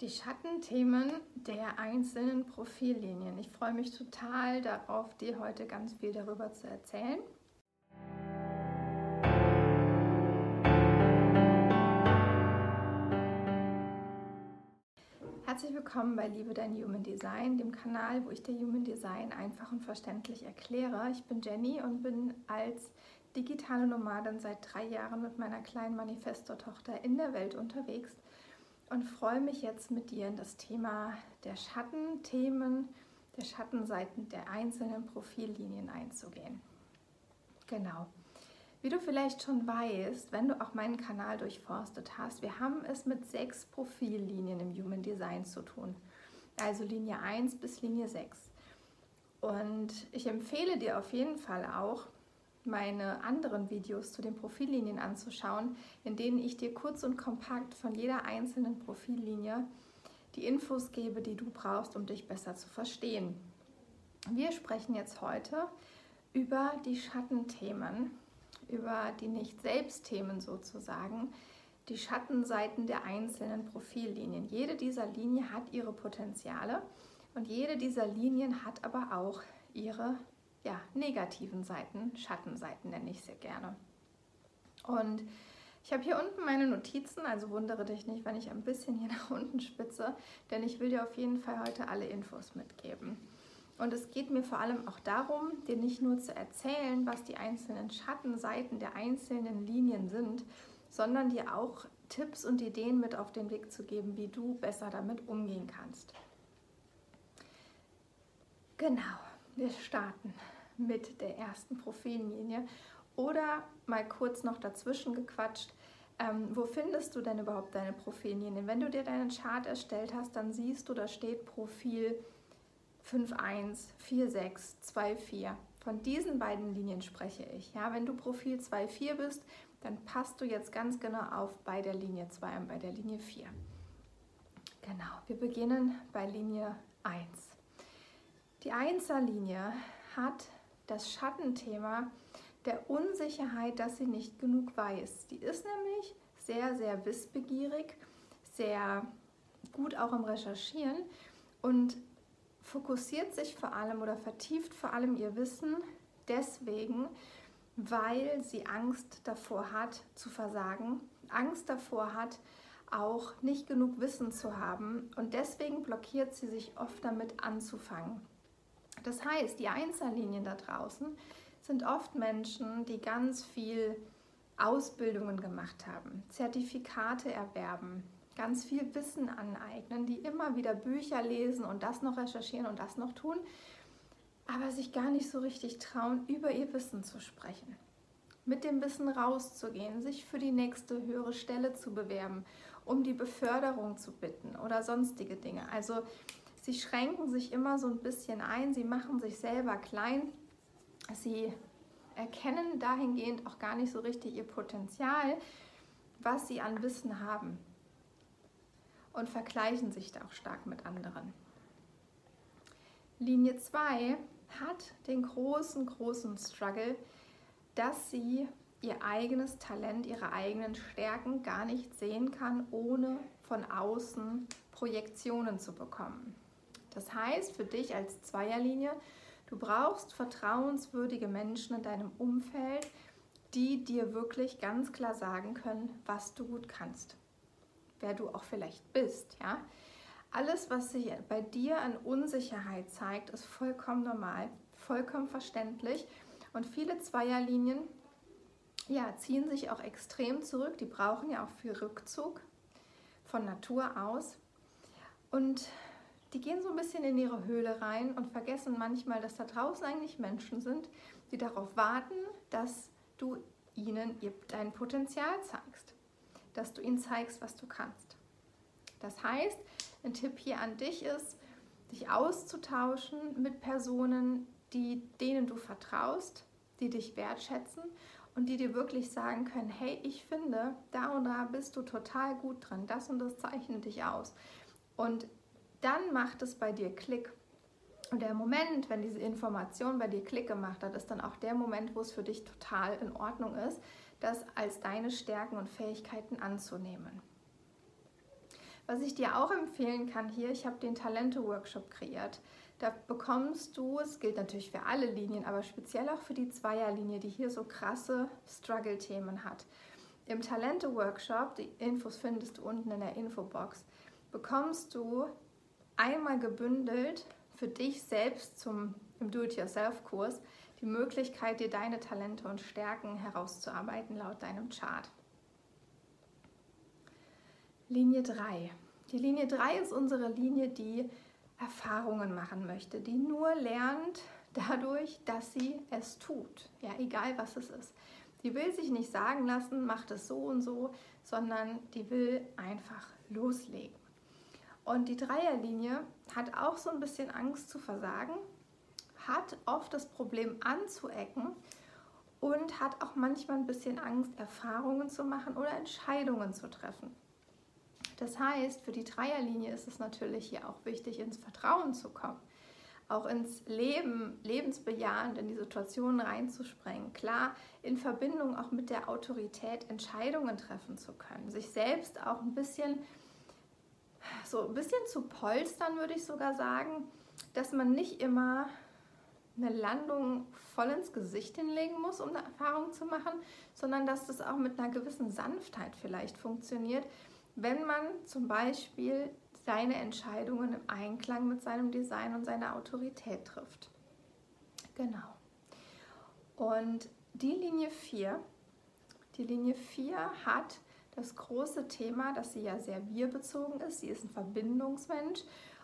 die Schattenthemen der einzelnen Profillinien. Ich freue mich total darauf, dir heute ganz viel darüber zu erzählen. Herzlich willkommen bei Liebe dein Human Design, dem Kanal, wo ich dir Human Design einfach und verständlich erkläre. Ich bin Jenny und bin als digitale Nomadin seit drei Jahren mit meiner kleinen Manifesto-Tochter in der Welt unterwegs und freue mich jetzt mit dir in das Thema der Schattenthemen, der Schattenseiten der einzelnen Profillinien einzugehen. Genau. Wie du vielleicht schon weißt, wenn du auch meinen Kanal durchforstet hast, wir haben es mit sechs Profillinien im Human Design zu tun. Also Linie 1 bis Linie 6. Und ich empfehle dir auf jeden Fall auch, meine anderen Videos zu den Profillinien anzuschauen, in denen ich dir kurz und kompakt von jeder einzelnen Profillinie die Infos gebe, die du brauchst, um dich besser zu verstehen. Wir sprechen jetzt heute über die Schattenthemen, über die Nicht-Selbst-Themen sozusagen, die Schattenseiten der einzelnen Profillinien. Jede dieser Linien hat ihre Potenziale und jede dieser Linien hat aber auch ihre ja, negativen Seiten, Schattenseiten nenne ich sie gerne. Und ich habe hier unten meine Notizen, also wundere dich nicht, wenn ich ein bisschen hier nach unten spitze, denn ich will dir auf jeden Fall heute alle Infos mitgeben. Und es geht mir vor allem auch darum, dir nicht nur zu erzählen, was die einzelnen Schattenseiten der einzelnen Linien sind, sondern dir auch Tipps und Ideen mit auf den Weg zu geben, wie du besser damit umgehen kannst. Genau, wir starten mit der ersten Profillinie. Oder mal kurz noch dazwischen gequatscht, ähm, wo findest du denn überhaupt deine Profillinie? Wenn du dir deinen Chart erstellt hast, dann siehst du, da steht Profil 5.1, 4.6, 2.4. Von diesen beiden Linien spreche ich. Ja, wenn du Profil 2.4 bist, dann passt du jetzt ganz genau auf bei der Linie 2 und bei der Linie 4. Genau, wir beginnen bei Linie 1. Die 1er Linie hat das Schattenthema der Unsicherheit, dass sie nicht genug weiß. Die ist nämlich sehr, sehr wissbegierig, sehr gut auch im Recherchieren und fokussiert sich vor allem oder vertieft vor allem ihr Wissen deswegen, weil sie Angst davor hat zu versagen, Angst davor hat, auch nicht genug Wissen zu haben und deswegen blockiert sie sich oft damit anzufangen. Das heißt, die Einzellinien da draußen sind oft Menschen, die ganz viel Ausbildungen gemacht haben, Zertifikate erwerben, ganz viel Wissen aneignen, die immer wieder Bücher lesen und das noch recherchieren und das noch tun, aber sich gar nicht so richtig trauen, über ihr Wissen zu sprechen. Mit dem Wissen rauszugehen, sich für die nächste höhere Stelle zu bewerben, um die Beförderung zu bitten oder sonstige Dinge. Also Sie schränken sich immer so ein bisschen ein, sie machen sich selber klein, sie erkennen dahingehend auch gar nicht so richtig ihr Potenzial, was sie an Wissen haben und vergleichen sich da auch stark mit anderen. Linie 2 hat den großen, großen Struggle, dass sie ihr eigenes Talent, ihre eigenen Stärken gar nicht sehen kann, ohne von außen Projektionen zu bekommen. Das heißt für dich als Zweierlinie, du brauchst vertrauenswürdige Menschen in deinem Umfeld, die dir wirklich ganz klar sagen können, was du gut kannst, wer du auch vielleicht bist, ja? Alles, was sich bei dir an Unsicherheit zeigt, ist vollkommen normal, vollkommen verständlich und viele Zweierlinien ja, ziehen sich auch extrem zurück, die brauchen ja auch viel Rückzug von Natur aus. Und die gehen so ein bisschen in ihre Höhle rein und vergessen manchmal, dass da draußen eigentlich Menschen sind, die darauf warten, dass du ihnen dein Potenzial zeigst, dass du ihnen zeigst, was du kannst. Das heißt, ein Tipp hier an dich ist, dich auszutauschen mit Personen, die, denen du vertraust, die dich wertschätzen und die dir wirklich sagen können, hey, ich finde, da und da bist du total gut dran, das und das zeichnet dich aus. Und dann macht es bei dir Klick. Und der Moment, wenn diese Information bei dir Klick gemacht hat, ist dann auch der Moment, wo es für dich total in Ordnung ist, das als deine Stärken und Fähigkeiten anzunehmen. Was ich dir auch empfehlen kann hier, ich habe den Talente-Workshop kreiert. Da bekommst du, es gilt natürlich für alle Linien, aber speziell auch für die Zweierlinie, die hier so krasse Struggle-Themen hat. Im Talente-Workshop, die Infos findest du unten in der Infobox, bekommst du einmal gebündelt für dich selbst zum, im Do-it-yourself-Kurs die Möglichkeit, dir deine Talente und Stärken herauszuarbeiten laut deinem Chart. Linie 3. Die Linie 3 ist unsere Linie, die Erfahrungen machen möchte, die nur lernt dadurch, dass sie es tut. Ja, egal was es ist. Die will sich nicht sagen lassen, macht es so und so, sondern die will einfach loslegen. Und die Dreierlinie hat auch so ein bisschen Angst zu versagen, hat oft das Problem anzuecken und hat auch manchmal ein bisschen Angst, Erfahrungen zu machen oder Entscheidungen zu treffen. Das heißt, für die Dreierlinie ist es natürlich hier auch wichtig, ins Vertrauen zu kommen, auch ins Leben, lebensbejahend in die Situationen reinzuspringen. Klar, in Verbindung auch mit der Autorität Entscheidungen treffen zu können, sich selbst auch ein bisschen so ein bisschen zu polstern, würde ich sogar sagen, dass man nicht immer eine Landung voll ins Gesicht hinlegen muss, um eine Erfahrung zu machen, sondern dass das auch mit einer gewissen Sanftheit vielleicht funktioniert, wenn man zum Beispiel seine Entscheidungen im Einklang mit seinem Design und seiner Autorität trifft. Genau. Und die Linie 4, die Linie 4 hat das große Thema, dass sie ja sehr wir-bezogen ist. Sie ist ein Verbindungsmensch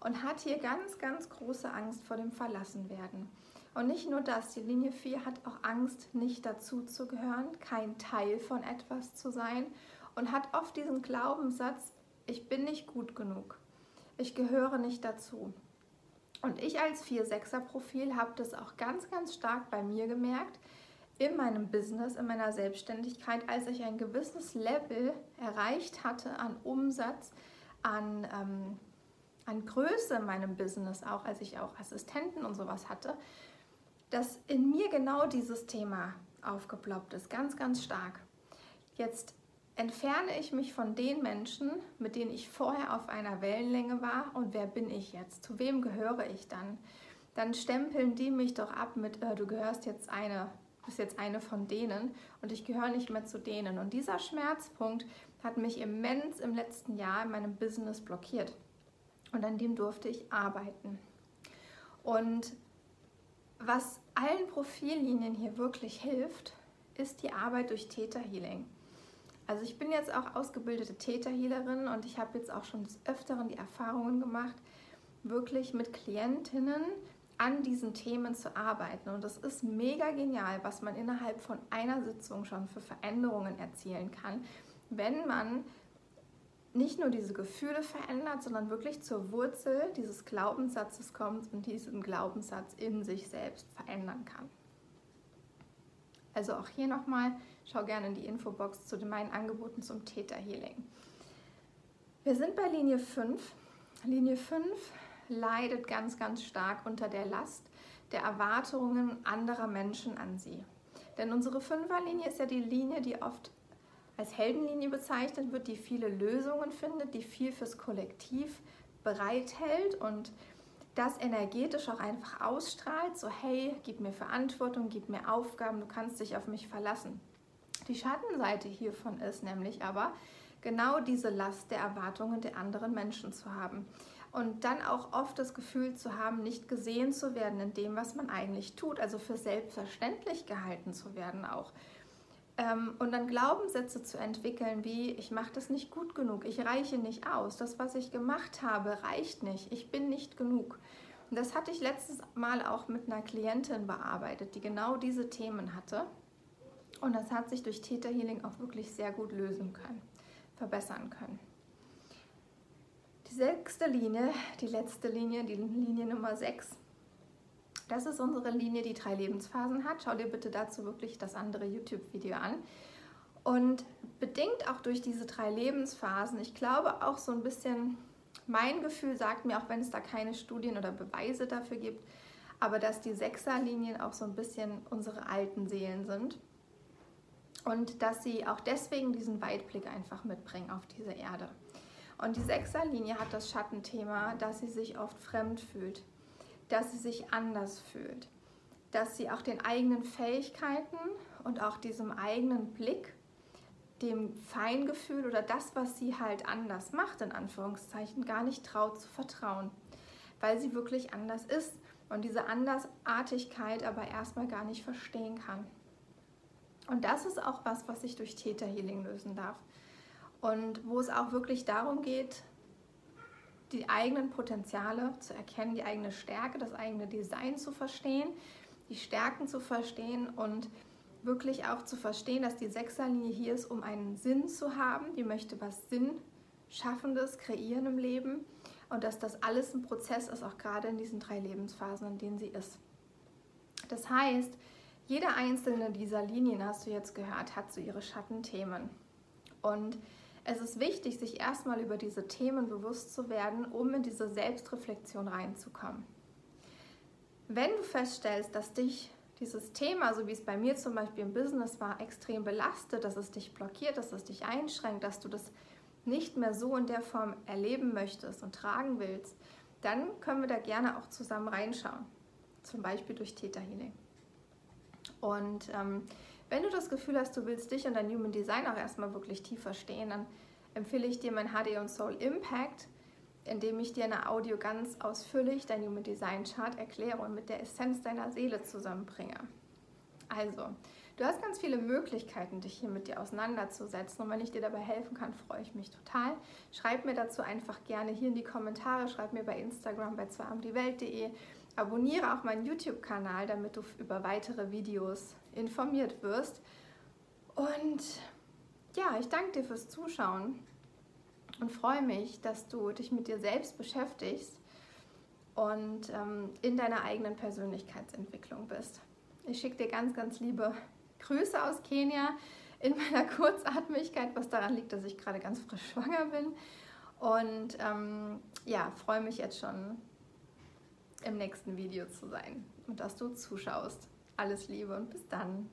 und hat hier ganz, ganz große Angst vor dem Verlassenwerden. Und nicht nur das, die Linie 4 hat auch Angst, nicht dazu zu gehören, kein Teil von etwas zu sein und hat oft diesen Glaubenssatz, ich bin nicht gut genug, ich gehöre nicht dazu. Und ich als 4-6er-Profil habe das auch ganz, ganz stark bei mir gemerkt, in meinem Business, in meiner Selbstständigkeit, als ich ein gewisses Level erreicht hatte an Umsatz, an, ähm, an Größe in meinem Business, auch als ich auch Assistenten und sowas hatte, dass in mir genau dieses Thema aufgeploppt ist, ganz, ganz stark. Jetzt entferne ich mich von den Menschen, mit denen ich vorher auf einer Wellenlänge war und wer bin ich jetzt? Zu wem gehöre ich dann? Dann stempeln die mich doch ab mit, äh, du gehörst jetzt eine, bist jetzt eine von denen und ich gehöre nicht mehr zu denen. Und dieser Schmerzpunkt hat mich immens im letzten Jahr in meinem Business blockiert. Und an dem durfte ich arbeiten. Und was allen Profillinien hier wirklich hilft, ist die Arbeit durch Theta Healing. Also ich bin jetzt auch ausgebildete Täterhealerin und ich habe jetzt auch schon des Öfteren die Erfahrungen gemacht, wirklich mit Klientinnen an diesen Themen zu arbeiten. Und das ist mega genial, was man innerhalb von einer Sitzung schon für Veränderungen erzielen kann, wenn man nicht nur diese Gefühle verändert, sondern wirklich zur Wurzel dieses Glaubenssatzes kommt und diesen Glaubenssatz in sich selbst verändern kann. Also auch hier nochmal, schau gerne in die Infobox zu meinen Angeboten zum Täterhealing. Wir sind bei Linie 5. Linie 5 leidet ganz, ganz stark unter der Last der Erwartungen anderer Menschen an sie. Denn unsere Fünferlinie ist ja die Linie, die oft als Heldenlinie bezeichnet wird, die viele Lösungen findet, die viel fürs Kollektiv bereithält und das energetisch auch einfach ausstrahlt, so hey, gib mir Verantwortung, gib mir Aufgaben, du kannst dich auf mich verlassen. Die Schattenseite hiervon ist nämlich aber genau diese Last der Erwartungen der anderen Menschen zu haben und dann auch oft das Gefühl zu haben, nicht gesehen zu werden in dem, was man eigentlich tut, also für selbstverständlich gehalten zu werden auch. Ähm, und dann Glaubenssätze zu entwickeln, wie ich mache das nicht gut genug, ich reiche nicht aus, das, was ich gemacht habe, reicht nicht, ich bin nicht genug. Und das hatte ich letztes Mal auch mit einer Klientin bearbeitet, die genau diese Themen hatte. Und das hat sich durch Theta Healing auch wirklich sehr gut lösen können, verbessern können. Die sechste Linie, die letzte Linie, die Linie Nummer 6, das ist unsere Linie, die drei Lebensphasen hat. Schau dir bitte dazu wirklich das andere YouTube-Video an. Und bedingt auch durch diese drei Lebensphasen, ich glaube auch so ein bisschen, mein Gefühl sagt mir, auch wenn es da keine Studien oder Beweise dafür gibt, aber dass die Sechserlinien auch so ein bisschen unsere alten Seelen sind. Und dass sie auch deswegen diesen Weitblick einfach mitbringen auf diese Erde. Und die Sechserlinie hat das Schattenthema, dass sie sich oft fremd fühlt, dass sie sich anders fühlt, dass sie auch den eigenen Fähigkeiten und auch diesem eigenen Blick, dem Feingefühl oder das, was sie halt anders macht, in Anführungszeichen, gar nicht traut zu vertrauen, weil sie wirklich anders ist und diese Andersartigkeit aber erstmal gar nicht verstehen kann. Und das ist auch was, was sich durch Täterhealing lösen darf. Und wo es auch wirklich darum geht, die eigenen Potenziale zu erkennen, die eigene Stärke, das eigene Design zu verstehen, die Stärken zu verstehen und wirklich auch zu verstehen, dass die Sechserlinie hier ist, um einen Sinn zu haben. Die möchte was Sinnschaffendes kreieren im Leben und dass das alles ein Prozess ist, auch gerade in diesen drei Lebensphasen, in denen sie ist. Das heißt, jede einzelne dieser Linien, hast du jetzt gehört, hat so ihre Schattenthemen. Und es ist wichtig, sich erstmal über diese Themen bewusst zu werden, um in diese Selbstreflexion reinzukommen. Wenn du feststellst, dass dich dieses Thema, so wie es bei mir zum Beispiel im Business war, extrem belastet, dass es dich blockiert, dass es dich einschränkt, dass du das nicht mehr so in der Form erleben möchtest und tragen willst, dann können wir da gerne auch zusammen reinschauen. Zum Beispiel durch Theta Healing. Und ähm, wenn du das Gefühl hast, du willst dich und dein Human Design auch erstmal wirklich tief verstehen, dann empfehle ich dir mein HD und Soul Impact, in dem ich dir eine Audio ganz ausführlich dein Human Design Chart erkläre und mit der Essenz deiner Seele zusammenbringe. Also, du hast ganz viele Möglichkeiten, dich hier mit dir auseinanderzusetzen und wenn ich dir dabei helfen kann, freue ich mich total. Schreib mir dazu einfach gerne hier in die Kommentare, schreib mir bei Instagram bei zweiamdiewelt.de Abonniere auch meinen YouTube-Kanal, damit du über weitere Videos informiert wirst. Und ja, ich danke dir fürs Zuschauen und freue mich, dass du dich mit dir selbst beschäftigst und ähm, in deiner eigenen Persönlichkeitsentwicklung bist. Ich schicke dir ganz, ganz liebe Grüße aus Kenia in meiner Kurzatmigkeit, was daran liegt, dass ich gerade ganz frisch schwanger bin. Und ähm, ja, freue mich jetzt schon im nächsten Video zu sein und dass du zuschaust. Alles Liebe und bis dann.